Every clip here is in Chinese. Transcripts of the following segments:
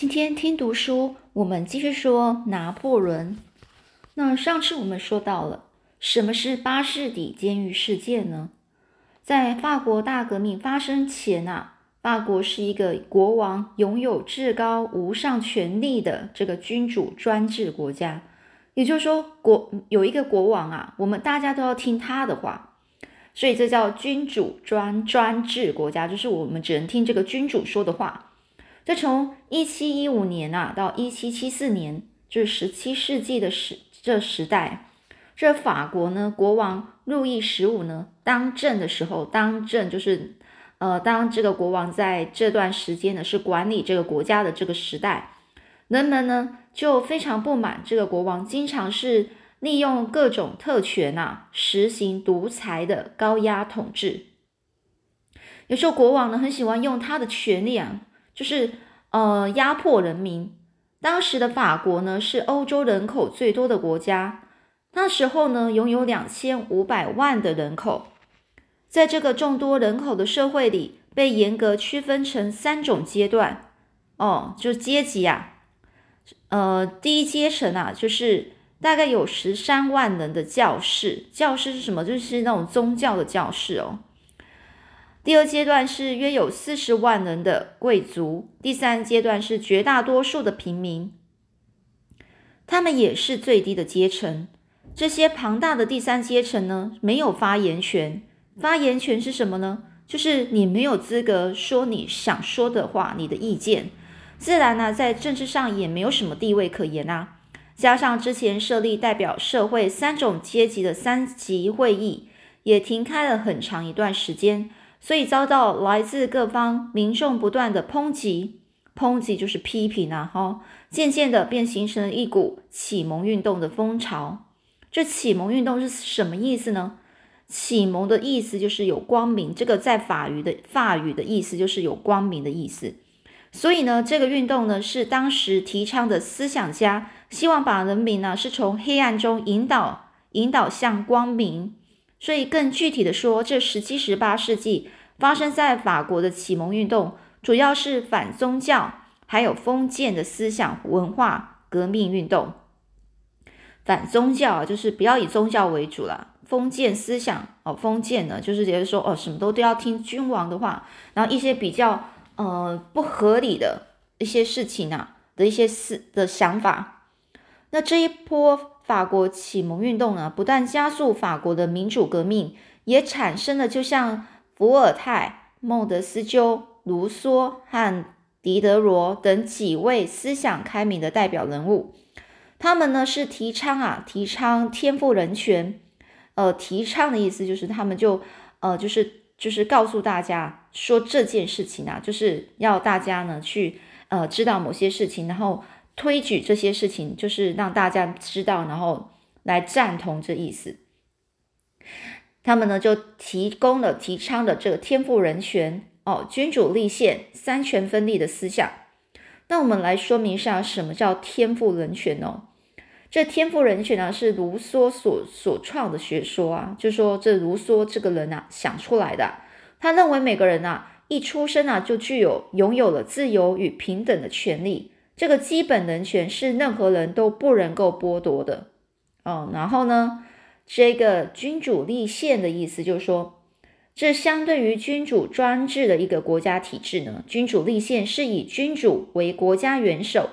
今天听读书，我们继续说拿破仑。那上次我们说到了什么是巴士底监狱事件呢？在法国大革命发生前啊，法国是一个国王拥有至高无上权力的这个君主专制国家。也就是说，国有一个国王啊，我们大家都要听他的话，所以这叫君主专专制国家，就是我们只能听这个君主说的话。这从一七一五年啊到一七七四年，就是十七世纪的时这时代，这法国呢国王路易十五呢当政的时候，当政就是呃当这个国王在这段时间呢是管理这个国家的这个时代，人们呢就非常不满这个国王，经常是利用各种特权啊，实行独裁的高压统治。有时候国王呢很喜欢用他的权力啊。就是呃压迫人民。当时的法国呢是欧洲人口最多的国家，那时候呢拥有两千五百万的人口。在这个众多人口的社会里，被严格区分成三种阶段哦，就阶级啊。呃，第一阶层啊，就是大概有十三万人的教士。教士是什么？就是那种宗教的教士哦。第二阶段是约有四十万人的贵族，第三阶段是绝大多数的平民，他们也是最低的阶层。这些庞大的第三阶层呢，没有发言权。发言权是什么呢？就是你没有资格说你想说的话，你的意见，自然呢，在政治上也没有什么地位可言啊。加上之前设立代表社会三种阶级的三级会议，也停开了很长一段时间。所以遭到来自各方民众不断的抨击，抨击就是批评啊，哈，渐渐的便形成了一股启蒙运动的风潮。这启蒙运动是什么意思呢？启蒙的意思就是有光明，这个在法语的法语的意思就是有光明的意思。所以呢，这个运动呢是当时提倡的思想家希望把人民呢是从黑暗中引导引导向光明。所以，更具体的说，这十七、十八世纪发生在法国的启蒙运动，主要是反宗教，还有封建的思想文化革命运动。反宗教啊就是不要以宗教为主了，封建思想哦，封建呢就是觉得说哦，什么都都要听君王的话，然后一些比较呃不合理的一些事情啊的一些思的想法。那这一波。法国启蒙运动呢，不但加速法国的民主革命，也产生了就像伏尔泰、孟德斯鸠、卢梭和狄德罗等几位思想开明的代表人物。他们呢是提倡啊，提倡天赋人权。呃，提倡的意思就是他们就呃就是就是告诉大家说这件事情啊，就是要大家呢去呃知道某些事情，然后。推举这些事情，就是让大家知道，然后来赞同这意思。他们呢就提供了提倡的这个天赋人权哦，君主立宪、三权分立的思想。那我们来说明一下什么叫天赋人权哦。这天赋人权呢是卢梭所所创的学说啊，就说这卢梭这个人啊想出来的。他认为每个人啊一出生啊就具有拥有了自由与平等的权利。这个基本人权是任何人都不能够剥夺的，哦，然后呢，这个君主立宪的意思就是说，这相对于君主专制的一个国家体制呢，君主立宪是以君主为国家元首，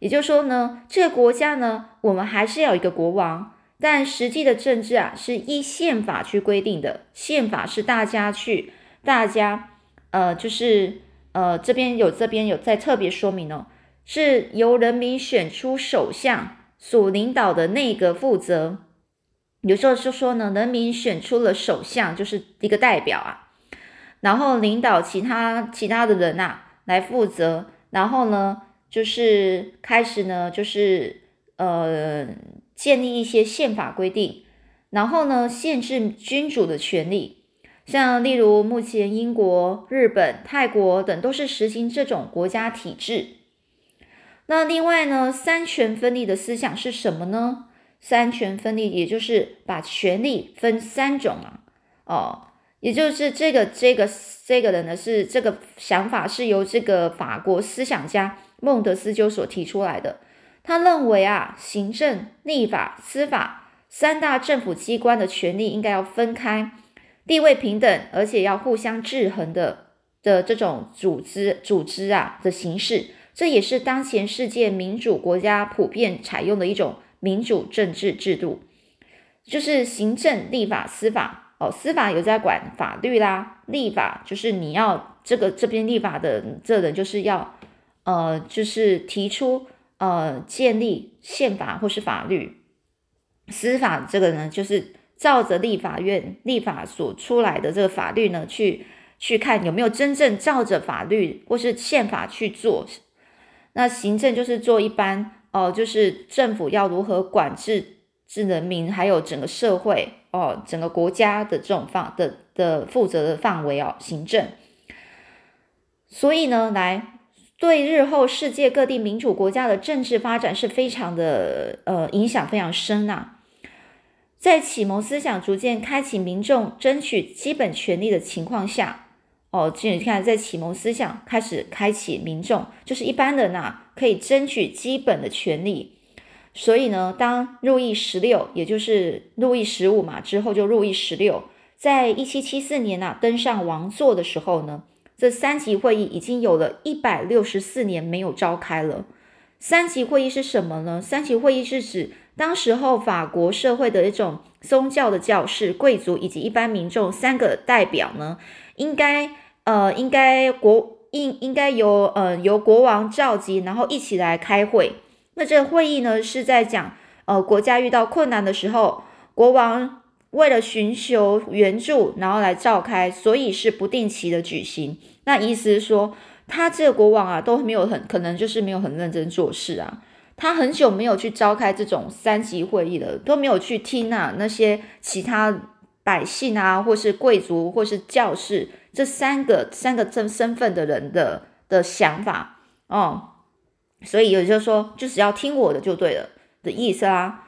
也就是说呢，这个国家呢，我们还是要一个国王，但实际的政治啊，是依宪法去规定的，宪法是大家去，大家，呃，就是呃，这边有这边有在特别说明哦。是由人民选出首相所领导的内阁负责。有时候就说呢，人民选出了首相，就是一个代表啊，然后领导其他其他的人呐来负责。然后呢，就是开始呢，就是呃建立一些宪法规定，然后呢限制君主的权利。像例如目前英国、日本、泰国等都是实行这种国家体制。那另外呢，三权分立的思想是什么呢？三权分立，也就是把权力分三种啊，哦，也就是这个这个这个人呢，是这个想法是由这个法国思想家孟德斯鸠所提出来的。他认为啊，行政、立法、司法三大政府机关的权力应该要分开，地位平等，而且要互相制衡的的这种组织组织啊的形式。这也是当前世界民主国家普遍采用的一种民主政治制度，就是行政、立法、司法。哦，司法有在管法律啦，立法就是你要这个这边立法的这人就是要，呃，就是提出呃建立宪法或是法律。司法这个呢，就是照着立法院立法所出来的这个法律呢，去去看有没有真正照着法律或是宪法去做。那行政就是做一般哦，就是政府要如何管制治人民，还有整个社会。哦，整个国家的这种范的的负责的范围哦，行政。所以呢，来对日后世界各地民主国家的政治发展是非常的呃影响非常深呐。在启蒙思想逐渐开启民众争取基本权利的情况下，哦，这你看，在启蒙思想开始开启民众，就是一般人呐，可以争取基本的权利。所以呢，当路易十六，也就是路易十五嘛，之后就路易十六，在一七七四年呐登上王座的时候呢，这三级会议已经有了一百六十四年没有召开了。三级会议是什么呢？三级会议是指当时候法国社会的一种宗教的教士、贵族以及一般民众三个代表呢，应该呃应该国应应该由呃由国王召集，然后一起来开会。那这个会议呢，是在讲，呃，国家遇到困难的时候，国王为了寻求援助，然后来召开，所以是不定期的举行。那意思是说，他这个国王啊，都没有很可能就是没有很认真做事啊，他很久没有去召开这种三级会议了，都没有去听啊那些其他百姓啊，或是贵族或是教士这三个三个身身份的人的的想法哦。所以也就是说，就只要听我的就对了的意思啊。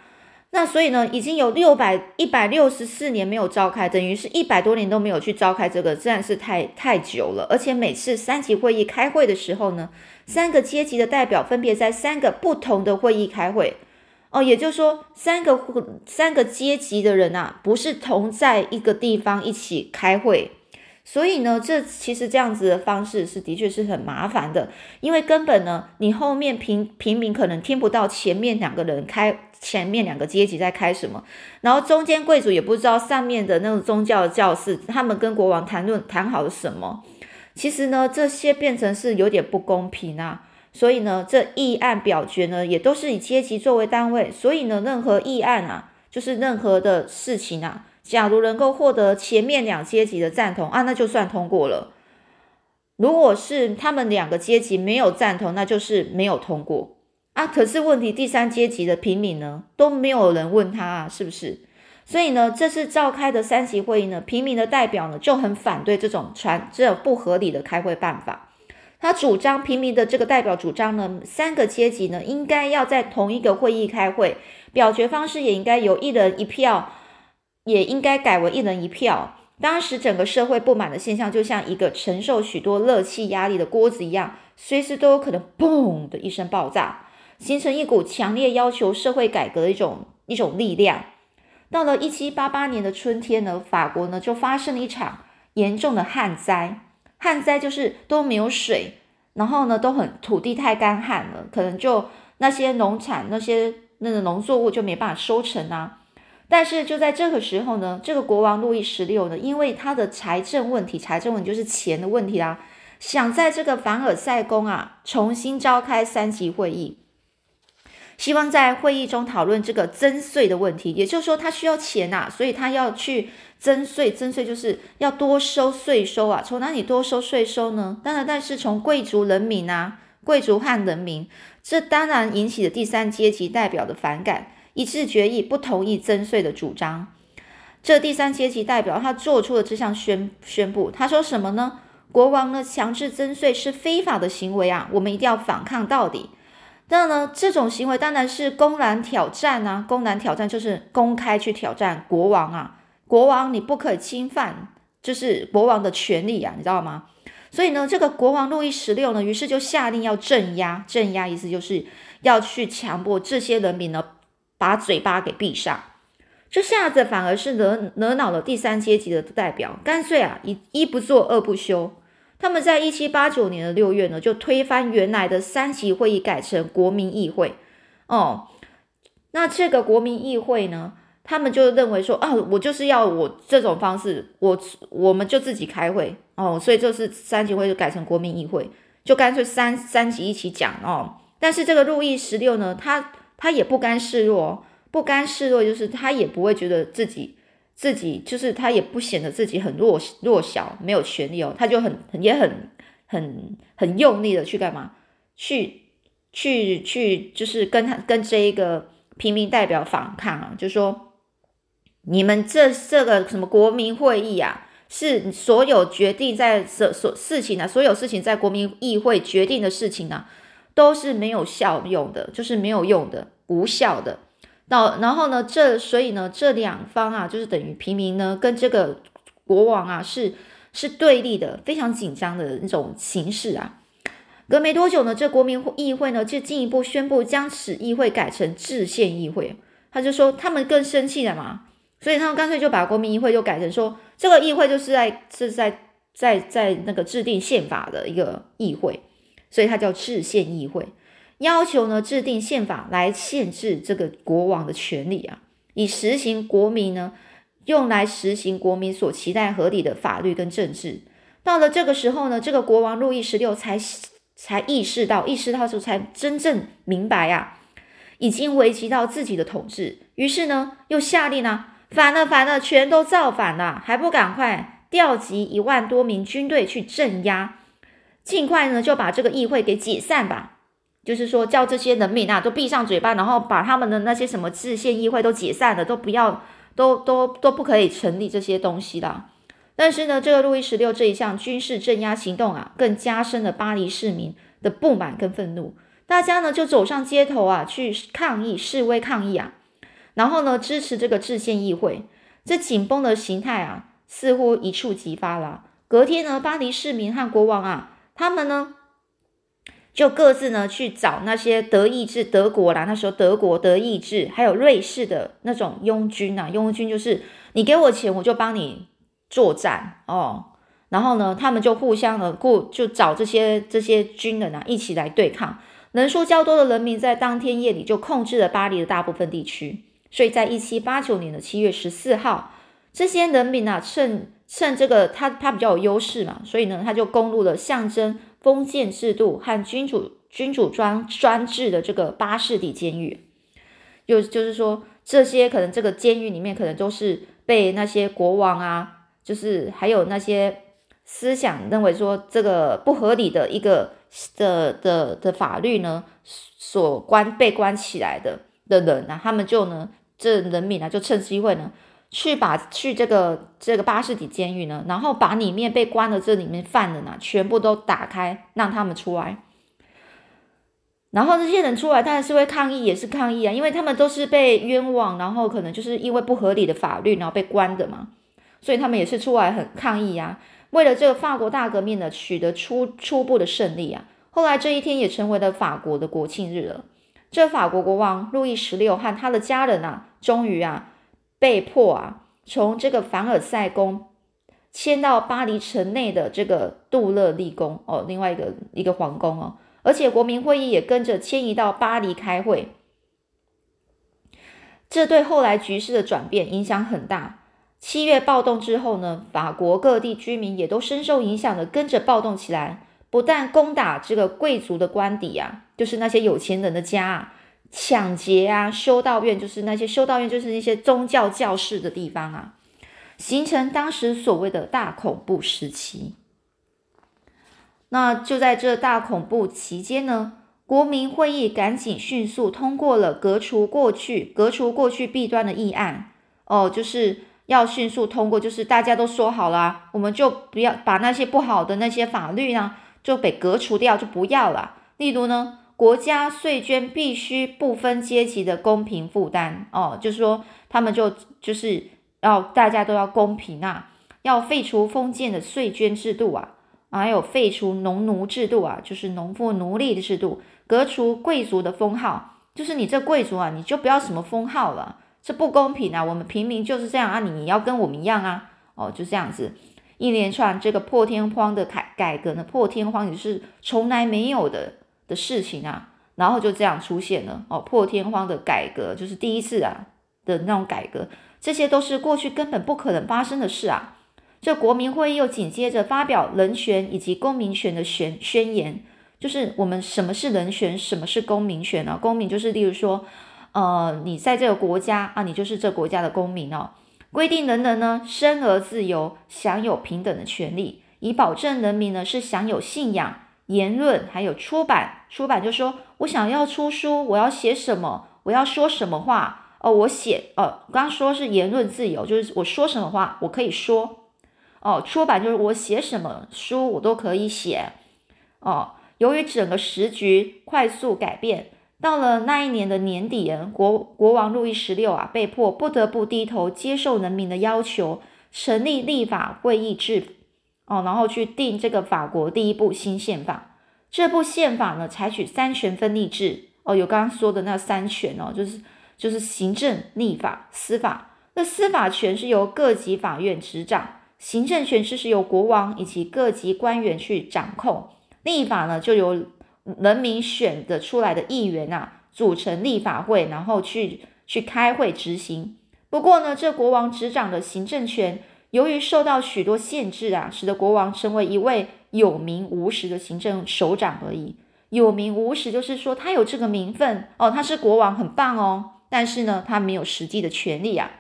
那所以呢，已经有六百一百六十四年没有召开，等于是一百多年都没有去召开这个，自然是太太久了。而且每次三级会议开会的时候呢，三个阶级的代表分别在三个不同的会议开会哦，也就是说，三个三个阶级的人啊，不是同在一个地方一起开会。所以呢，这其实这样子的方式是的确是很麻烦的，因为根本呢，你后面平平民可能听不到前面两个人开，前面两个阶级在开什么，然后中间贵族也不知道上面的那种宗教教士他们跟国王谈论谈好了什么。其实呢，这些变成是有点不公平啊。所以呢，这议案表决呢，也都是以阶级作为单位，所以呢，任何议案啊，就是任何的事情啊。假如能够获得前面两阶级的赞同啊，那就算通过了。如果是他们两个阶级没有赞同，那就是没有通过啊。可是问题，第三阶级的平民呢，都没有人问他啊，是不是？所以呢，这次召开的三级会议呢，平民的代表呢就很反对这种传这不合理的开会办法。他主张平民的这个代表主张呢，三个阶级呢应该要在同一个会议开会，表决方式也应该由一人一票。也应该改为一人一票。当时整个社会不满的现象，就像一个承受许多热气压力的锅子一样，随时都有可能“嘣”的一声爆炸，形成一股强烈要求社会改革的一种一种力量。到了一七八八年的春天呢，法国呢就发生了一场严重的旱灾。旱灾就是都没有水，然后呢都很土地太干旱了，可能就那些农产那些那个农作物就没办法收成啊。但是就在这个时候呢，这个国王路易十六呢，因为他的财政问题，财政问题就是钱的问题啦，想在这个凡尔赛宫啊重新召开三级会议，希望在会议中讨论这个增税的问题。也就是说，他需要钱呐，所以他要去增税。增税就是要多收税收啊，从哪里多收税收呢？当然，但是从贵族人民啊，贵族和人民，这当然引起了第三阶级代表的反感。一致决议不同意增税的主张。这第三阶级代表他做出了这项宣宣布，他说什么呢？国王呢强制增税是非法的行为啊，我们一定要反抗到底。那呢，这种行为当然是公然挑战啊，公然挑战就是公开去挑战国王啊，国王你不可以侵犯就是国王的权利啊，你知道吗？所以呢，这个国王路易十六呢，于是就下令要镇压，镇压意思就是要去强迫这些人民呢，把嘴巴给闭上。这下子反而是惹惹恼了第三阶级的代表，干脆啊，一一不做二不休。他们在一七八九年的六月呢，就推翻原来的三级会议，改成国民议会。哦，那这个国民议会呢？他们就认为说啊，我就是要我这种方式，我我们就自己开会哦，所以就是三级会就改成国民议会，就干脆三三级一起讲哦。但是这个路易十六呢，他他也不甘示弱，不甘示弱就是他也不会觉得自己自己就是他也不显得自己很弱弱小没有权利哦，他就很也很很很用力的去干嘛？去去去就是跟他跟这一个平民代表反抗啊，就说。你们这这个什么国民会议啊，是所有决定在所所事情啊，所有事情在国民议会决定的事情啊，都是没有效用的，就是没有用的，无效的。到然后呢，这所以呢，这两方啊，就是等于平民呢，跟这个国王啊，是是对立的，非常紧张的那种形势啊。隔没多久呢，这国民议会呢，就进一步宣布将此议会改成制宪议会。他就说他们更生气了嘛。所以他们干脆就把国民议会就改成说，这个议会就是在是在在在那个制定宪法的一个议会，所以它叫制宪议会，要求呢制定宪法来限制这个国王的权利啊，以实行国民呢用来实行国民所期待合理的法律跟政治。到了这个时候呢，这个国王路易十六才才意识到，意识到之后才真正明白啊，已经危及到自己的统治，于是呢又下令呢。反了，反了，全都造反了，还不赶快调集一万多名军队去镇压，尽快呢就把这个议会给解散吧。就是说，叫这些人民啊都闭上嘴巴，然后把他们的那些什么制宪议会都解散了，都不要，都都都不可以成立这些东西的。但是呢，这个路易十六这一项军事镇压行动啊，更加深了巴黎市民的不满跟愤怒，大家呢就走上街头啊去抗议示威抗议啊。然后呢，支持这个制宪议会，这紧绷的形态啊，似乎一触即发了。隔天呢，巴黎市民和国王啊，他们呢，就各自呢去找那些德意志德国啦，那时候德国、德意志还有瑞士的那种拥军啊，拥军就是你给我钱，我就帮你作战哦。然后呢，他们就互相的过，就找这些这些军人啊，一起来对抗。人数较多的人民在当天夜里就控制了巴黎的大部分地区。所以在一七八九年的七月十四号，这些人民啊，趁趁这个他他比较有优势嘛，所以呢，他就攻入了象征封建制度和君主君主专专制的这个巴士底监狱。就就是说，这些可能这个监狱里面可能都是被那些国王啊，就是还有那些思想认为说这个不合理的一个的的的法律呢，所关被关起来的的人啊，他们就呢。这人民呢，就趁机会呢，去把去这个这个巴士底监狱呢，然后把里面被关的这里面犯人呢，全部都打开，让他们出来。然后这些人出来，当然是会抗议，也是抗议啊，因为他们都是被冤枉，然后可能就是因为不合理的法律，然后被关的嘛，所以他们也是出来很抗议啊。为了这个法国大革命呢，取得初初步的胜利啊，后来这一天也成为了法国的国庆日了。这法国国王路易十六和他的家人啊，终于啊被迫啊从这个凡尔赛宫迁到巴黎城内的这个杜勒利宫哦，另外一个一个皇宫哦，而且国民会议也跟着迁移到巴黎开会。这对后来局势的转变影响很大。七月暴动之后呢，法国各地居民也都深受影响的跟着暴动起来。不但攻打这个贵族的官邸啊，就是那些有钱人的家啊，抢劫啊，修道院就是那些修道院就是那些宗教教室的地方啊，形成当时所谓的大恐怖时期。那就在这大恐怖期间呢，国民会议赶紧迅速通过了革除过去革除过去弊端的议案哦，就是要迅速通过，就是大家都说好了，我们就不要把那些不好的那些法律呢。就被革除掉，就不要了。例如呢，国家税捐必须不分阶级的公平负担哦，就是说他们就就是要大家都要公平啊。要废除封建的税捐制度啊，还有废除农奴制度啊，就是农夫奴隶的制度，革除贵族的封号，就是你这贵族啊，你就不要什么封号了，这不公平啊！我们平民就是这样啊，你要跟我们一样啊，哦，就这样子，一连串这个破天荒的改改革呢，破天荒也是从来没有的的事情啊。然后就这样出现了哦，破天荒的改革就是第一次啊的那种改革，这些都是过去根本不可能发生的事啊。这国民会议又紧接着发表人权以及公民权的宣宣言，就是我们什么是人权，什么是公民权呢？公民就是例如说，呃，你在这个国家啊，你就是这国家的公民哦。规定人人呢生而自由，享有平等的权利，以保证人民呢是享有信仰。言论还有出版，出版就说我想要出书，我要写什么，我要说什么话哦，我写哦，刚刚说是言论自由，就是我说什么话我可以说哦。出版就是我写什么书我都可以写哦。由于整个时局快速改变，到了那一年的年底，国国王路易十六啊，被迫不得不低头接受人民的要求，成立立法会议制。哦，然后去定这个法国第一部新宪法。这部宪法呢，采取三权分立制。哦，有刚刚说的那三权哦，就是就是行政、立法、司法。那司法权是由各级法院执掌，行政权是是由国王以及各级官员去掌控。立法呢，就由人民选的出来的议员啊，组成立法会，然后去去开会执行。不过呢，这国王执掌的行政权。由于受到许多限制啊，使得国王成为一位有名无实的行政首长而已。有名无实就是说他有这个名分哦，他是国王，很棒哦。但是呢，他没有实际的权利啊。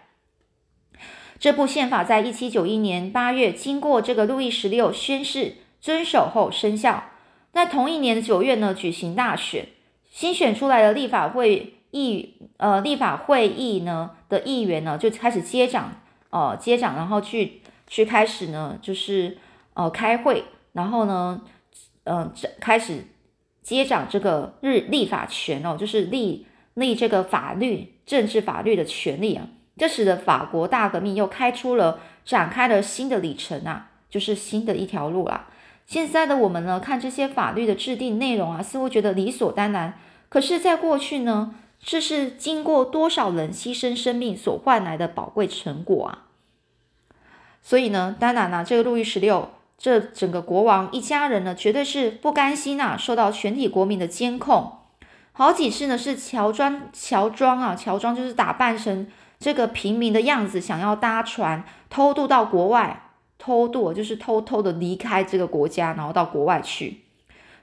这部宪法在一七九一年八月经过这个路易十六宣誓遵守后生效。那同一年的九月呢，举行大选，新选出来的立法会议呃立法会议呢的议员呢就开始接掌。呃，接掌，然后去去开始呢，就是呃开会，然后呢，呃，开始接掌这个日立法权哦，就是立立这个法律、政治法律的权利啊。这使得法国大革命又开出了展开了新的里程啊，就是新的一条路啦。现在的我们呢，看这些法律的制定内容啊，似乎觉得理所当然，可是，在过去呢。这是经过多少人牺牲生命所换来的宝贵成果啊！所以呢，当然呢，这个路易十六这整个国王一家人呢，绝对是不甘心呐，受到全体国民的监控。好几次呢，是乔装乔装啊，乔装就是打扮成这个平民的样子，想要搭船偷渡到国外，偷渡就是偷偷的离开这个国家，然后到国外去。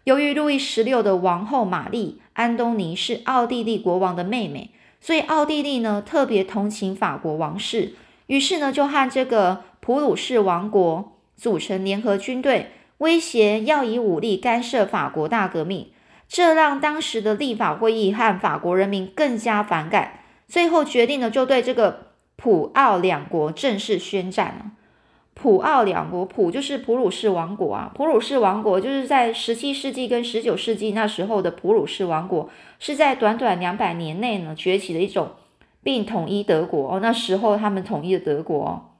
由于路易十六的王后玛丽。安东尼是奥地利国王的妹妹，所以奥地利呢特别同情法国王室，于是呢就和这个普鲁士王国组成联合军队，威胁要以武力干涉法国大革命。这让当时的立法会议和法国人民更加反感，最后决定呢就对这个普奥两国正式宣战了。普奥两国，普就是普鲁士王国啊，普鲁士王国就是在十七世纪跟十九世纪那时候的普鲁士王国，是在短短两百年内呢崛起的一种，并统一德国哦。那时候他们统一了德国，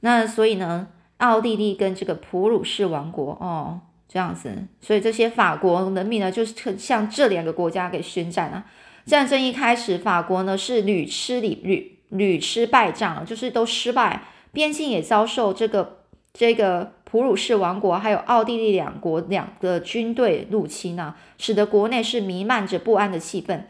那所以呢，奥地利跟这个普鲁士王国哦这样子，所以这些法国人民呢就是向这两个国家给宣战啊。战争一开始，法国呢是屡吃屡屡屡吃败仗，就是都失败。边境也遭受这个这个普鲁士王国还有奥地利两国两个军队入侵呢，使得国内是弥漫着不安的气氛。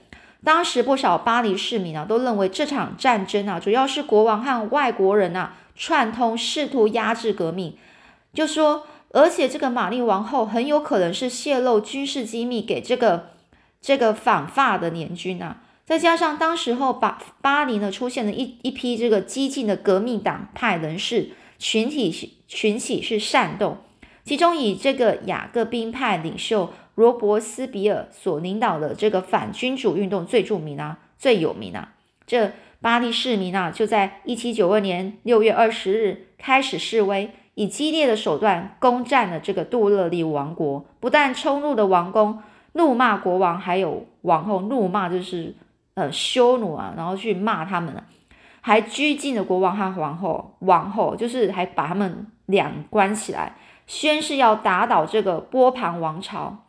当时不少巴黎市民啊都认为这场战争啊主要是国王和外国人啊串通试图压制革命，就说而且这个玛丽王后很有可能是泄露军事机密给这个这个反法的联军啊。再加上当时候巴巴黎呢出现了一一批这个激进的革命党派人士群体群起是煽动，其中以这个雅各宾派领袖罗伯斯比尔所领导的这个反君主运动最著名啊最有名啊。这巴黎市民啊就在一七九二年六月二十日开始示威，以激烈的手段攻占了这个杜勒利王国，不但冲入了王宫，怒骂国王还有王后，怒骂就是。呃，羞辱啊，然后去骂他们了，还拘禁了国王和皇后，王后就是还把他们两关起来，宣誓要打倒这个波旁王朝。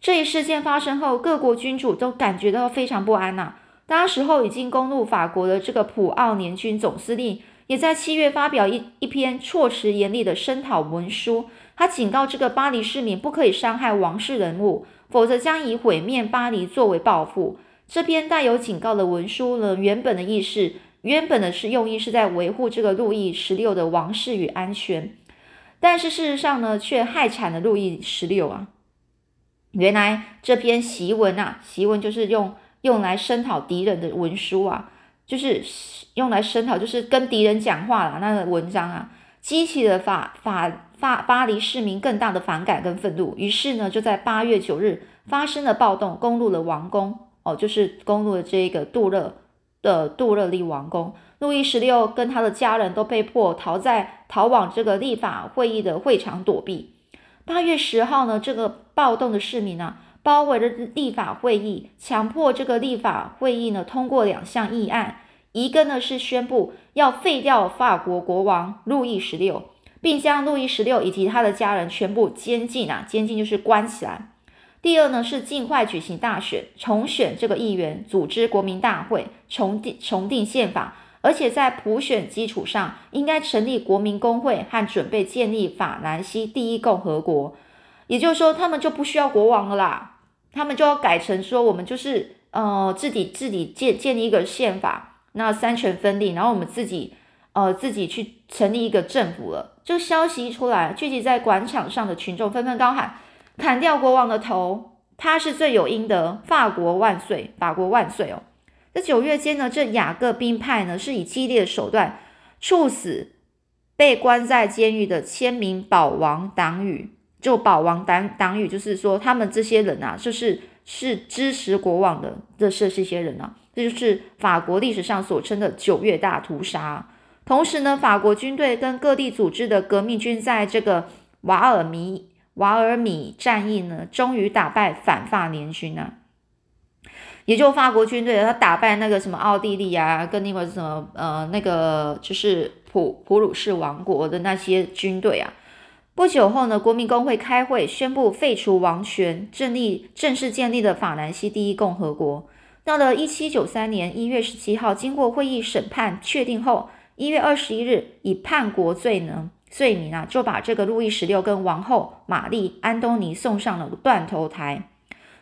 这一事件发生后，各国君主都感觉到非常不安呐。当时候已经攻入法国的这个普奥联军总司令，也在七月发表一一篇措辞严厉的声讨文书，他警告这个巴黎市民不可以伤害王室人物，否则将以毁灭巴黎作为报复。这篇带有警告的文书呢，原本的意思，原本的是用意是在维护这个路易十六的王室与安全，但是事实上呢，却害惨了路易十六啊。原来这篇檄文啊，檄文就是用用来声讨敌人的文书啊，就是用来声讨，就是跟敌人讲话啦。那个文章啊，激起了法法法巴黎市民更大的反感跟愤怒。于是呢，就在八月九日发生了暴动，攻入了王宫哦，就是攻入了这个杜勒的杜勒利王宫。路易十六跟他的家人都被迫逃在逃往这个立法会议的会场躲避。八月十号呢，这个暴动的市民呢，包围了立法会议，强迫这个立法会议呢通过两项议案，一个呢是宣布要废掉法国国王路易十六，并将路易十六以及他的家人全部监禁啊，监禁就是关起来。第二呢是尽快举行大选，重选这个议员，组织国民大会，重定重定宪法。而且在普选基础上，应该成立国民工会和准备建立法兰西第一共和国。也就是说，他们就不需要国王了啦，他们就要改成说，我们就是呃自己自己建建立一个宪法，那三权分立，然后我们自己呃自己去成立一个政府了。这个消息一出来，聚集在广场上的群众纷纷高喊：“砍掉国王的头，他是罪有应得！法国万岁，法国万岁！”哦。在九月间呢，这雅各宾派呢是以激烈的手段处死被关在监狱的千名保王党羽。就保王党党羽，就是说他们这些人啊，就是是支持国王的，这是这些人啊，这就是法国历史上所称的九月大屠杀。同时呢，法国军队跟各地组织的革命军在这个瓦尔米瓦尔米战役呢，终于打败反法联军啊。也就法国军队，他打败那个什么奥地利啊，跟另外什么呃那个就是普普鲁士王国的那些军队啊。不久后呢，国民工会开会宣布废除王权，正立正式建立了法兰西第一共和国。到了一七九三年一月十七号，经过会议审判确定后，一月二十一日以叛国罪呢罪名啊，就把这个路易十六跟王后玛丽安东尼送上了断头台。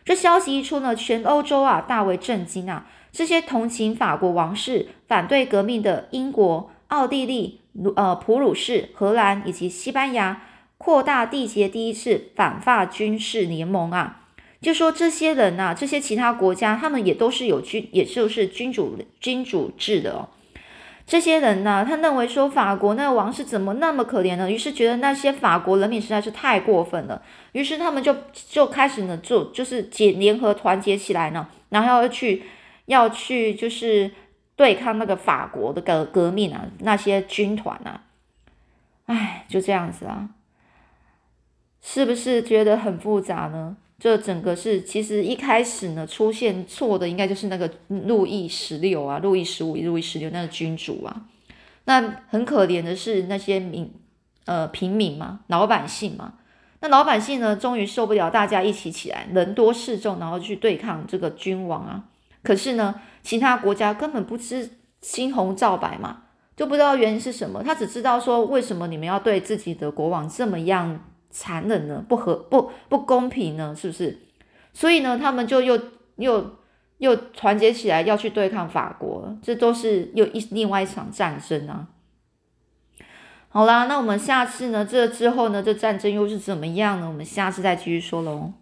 这消息一出呢，全欧洲啊大为震惊啊！这些同情法国王室、反对革命的英国、奥地利、呃普鲁士、荷兰以及西班牙，扩大缔结第一次反法军事联盟啊！就说这些人呐，这些其他国家，他们也都是有君，也就是君主君主制的哦。这些人呢，他认为说法国那个王室怎么那么可怜呢？于是觉得那些法国人民实在是太过分了，于是他们就就开始呢做，就是结联合团结起来呢，然后要去要去就是对抗那个法国的革革命啊，那些军团啊，哎，就这样子啊，是不是觉得很复杂呢？这整个是其实一开始呢出现错的，应该就是那个路易十六啊，路易十五、路易十六那个君主啊。那很可怜的是那些民呃平民嘛，老百姓嘛。那老百姓呢，终于受不了，大家一起起来，人多势众，然后去对抗这个君王啊。可是呢，其他国家根本不知青红皂白嘛，就不知道原因是什么。他只知道说，为什么你们要对自己的国王这么样？残忍呢？不合不不公平呢？是不是？所以呢，他们就又又又团结起来要去对抗法国，这都是又一另外一场战争啊。好啦，那我们下次呢？这之后呢？这战争又是怎么样呢？我们下次再继续说喽。